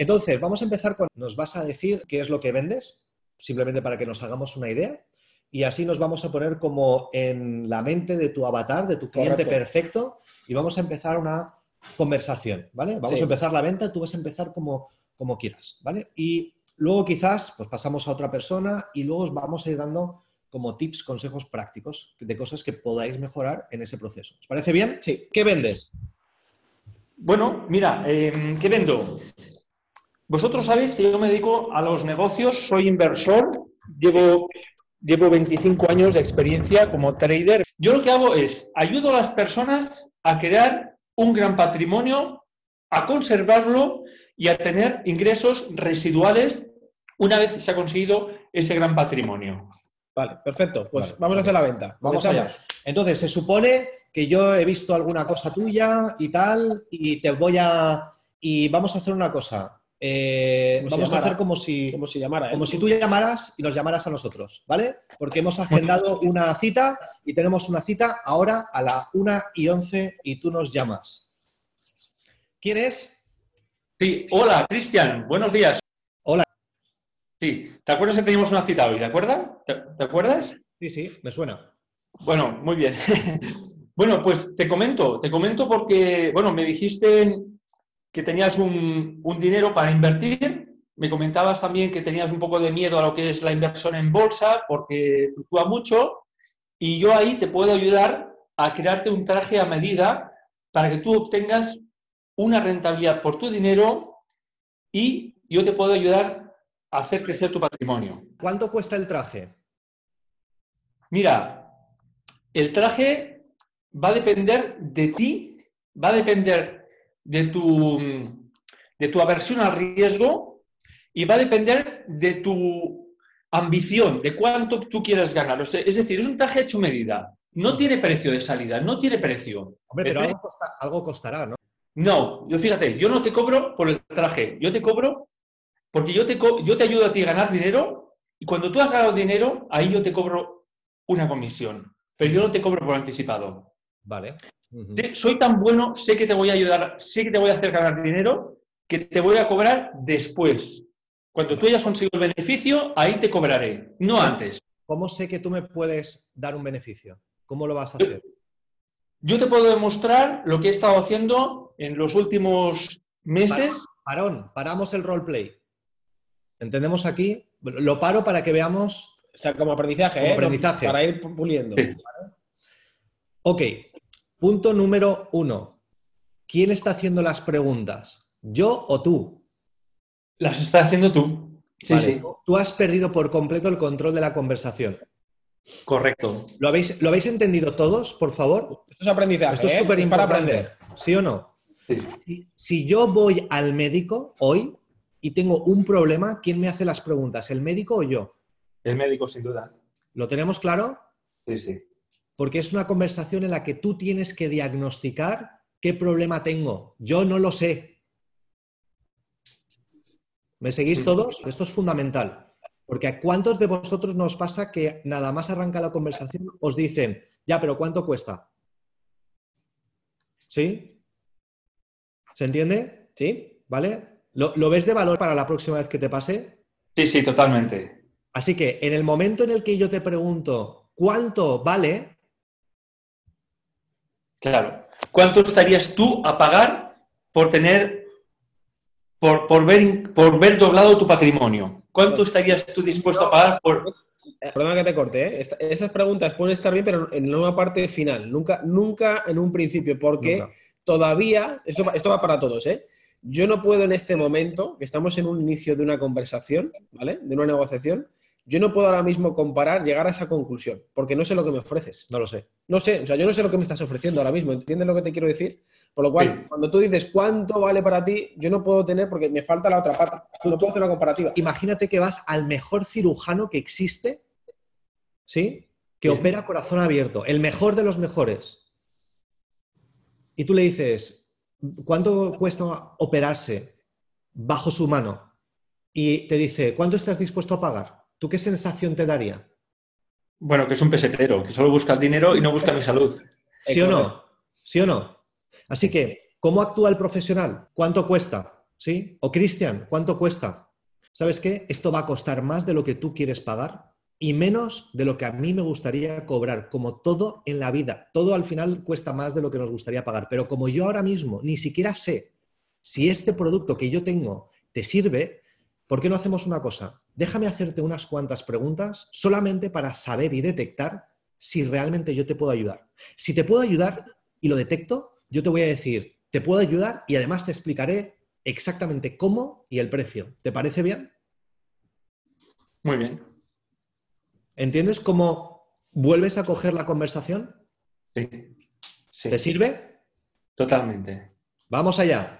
Entonces, vamos a empezar con, nos vas a decir qué es lo que vendes, simplemente para que nos hagamos una idea, y así nos vamos a poner como en la mente de tu avatar, de tu cliente Correcto. perfecto, y vamos a empezar una conversación, ¿vale? Vamos Sí. a empezar la venta, tú vas a empezar como, como quieras, ¿vale? Y luego quizás pues pasamos a otra persona y luego os vamos a ir dando como tips, consejos prácticos de cosas que podáis mejorar en ese proceso. ¿Os parece bien? Sí. ¿Qué vendes? Bueno, mira, eh, ¿qué vendo? Vosotros sabéis que yo me dedico a los negocios, soy inversor, llevo, llevo 25 años de experiencia como trader. Yo lo que hago es ayudo a las personas a crear un gran patrimonio, a conservarlo y a tener ingresos residuales una vez se ha conseguido ese gran patrimonio. Vale, perfecto. Pues Vale. vamos a hacer la venta. Vamos Comenzamos. allá. Entonces, se supone que yo he visto alguna cosa tuya y tal, y te voy a. Y vamos a hacer una cosa. Eh, vamos a hacer como si, Como si llamara. ¿eh? como si tú llamaras y nos llamaras a nosotros, ¿vale? Porque hemos agendado una cita y tenemos una cita ahora a la 1 y 11 y tú nos llamas. ¿Quién es? Sí, hola, Cristian, buenos días. Hola. Sí, ¿te acuerdas que teníamos una cita hoy? ¿De acuerdo? ¿Te, te acuerdas? Sí, sí, me suena. Bueno, muy bien. bueno, pues te comento, te comento porque, bueno, me dijiste que tenías un, un dinero para invertir. Me comentabas también que tenías un poco de miedo a lo que es la inversión en bolsa porque fluctúa mucho. Y yo ahí te puedo ayudar a crearte un traje a medida para que tú obtengas una rentabilidad por tu dinero y yo te puedo ayudar a hacer crecer tu patrimonio. ¿Cuánto cuesta el traje? Mira, el traje va a depender de ti, va a depender de tu, de tu aversión al riesgo y va a depender de tu ambición, de cuánto tú quieras ganar. O sea, es decir, es un traje hecho medida. No tiene precio de salida, no tiene precio. Hombre, pero algo, costa- algo costará, ¿no? No, yo fíjate, yo no te cobro por el traje, yo te cobro porque yo te, yo te ayudo a ti a ganar dinero y cuando tú has ganado dinero, ahí yo te cobro una comisión, pero yo no te cobro por anticipado. Vale. Soy tan bueno, sé que te voy a ayudar, sé que te voy a hacer ganar dinero, que te voy a cobrar después. Cuando tú hayas conseguido el beneficio, ahí te cobraré, no antes. ¿Cómo sé que tú me puedes dar un beneficio? ¿Cómo lo vas a hacer? Yo te puedo demostrar lo que he estado haciendo en los últimos meses. Parón, paramos el roleplay. ¿Entendemos aquí? Lo paro para que veamos. O sea, como aprendizaje, Como ¿eh? aprendizaje. Para ir puliendo. Sí. Ok, punto número uno. ¿Quién está haciendo las preguntas? ¿Yo o tú? Las estás haciendo tú. Sí, Vale, sí. tú- has perdido por completo el control de la conversación. Correcto. ¿Lo habéis, ¿lo habéis entendido todos, por favor? Esto es aprendizaje. Esto es ¿eh? súper para importante. aprender. ¿Sí o no? Si, si yo voy al médico hoy y tengo un problema, ¿quién me hace las preguntas? ¿El médico o yo? El médico, sin duda. ¿Lo tenemos claro? Sí, sí. Porque es una conversación en la que tú tienes que diagnosticar qué problema tengo. Yo no lo sé. ¿Me seguís todos? Esto es fundamental. Porque a cuántos de vosotros nos pasa que nada más arranca la conversación os dicen, ya, pero ¿cuánto cuesta? ¿Sí? ¿Se entiende? ¿Sí? ¿Vale? ¿Lo, lo ves de valor para la próxima vez que te pase? Sí, sí, totalmente. Así que en el momento en el que yo te pregunto cuánto vale, Claro. ¿Cuánto estarías tú a pagar por tener, por, por ver, por ver doblado tu patrimonio? ¿Cuánto estarías tú dispuesto a pagar por... Eh, Perdona que te corte, ¿eh? Esta- esas preguntas pueden estar bien, pero en una parte final, nunca, nunca en un principio, porque Nunca. todavía, esto va, esto va para todos, ¿eh? Yo no puedo en este momento, que estamos en un inicio de una conversación, ¿vale? De una negociación, yo no puedo ahora mismo comparar, llegar a esa conclusión, porque no sé lo que me ofreces. no lo sé. No sé, o sea, yo no sé lo que me estás ofreciendo ahora mismo, ¿entiendes lo que te quiero decir? Por lo cual, Sí. cuando tú dices cuánto vale para ti, yo no puedo tener porque me falta la otra pata. No puedo hacer una comparativa. Imagínate que vas al mejor cirujano que existe, ¿sí? Que opera corazón abierto, el mejor de los mejores. Y tú le dices, ¿cuánto cuesta operarse bajo su mano? Y te dice, ¿cuánto estás dispuesto a pagar? ¿Tú qué sensación te daría? Bueno, que es un pesetero, que solo busca el dinero y no busca mi salud. ¿Sí o no? ¿Sí o no? Así que, ¿cómo actúa el profesional? ¿Cuánto cuesta? ¿sí? O Cristian, ¿cuánto cuesta? ¿Sabes qué? Esto va a costar más de lo que tú quieres pagar y menos de lo que a mí me gustaría cobrar, como todo en la vida. Todo al final cuesta más de lo que nos gustaría pagar, pero como yo ahora mismo ni siquiera sé si este producto que yo tengo te sirve, ¿por qué no hacemos una cosa? Déjame hacerte unas cuantas preguntas solamente para saber y detectar si realmente yo te puedo ayudar. Si te puedo ayudar y lo detecto, yo te voy a decir, te puedo ayudar y además te explicaré exactamente cómo y el precio. ¿Te parece bien? Muy bien. ¿Entiendes cómo vuelves a coger la conversación? Sí. sí. ¿Te sirve? Totalmente. Vamos allá.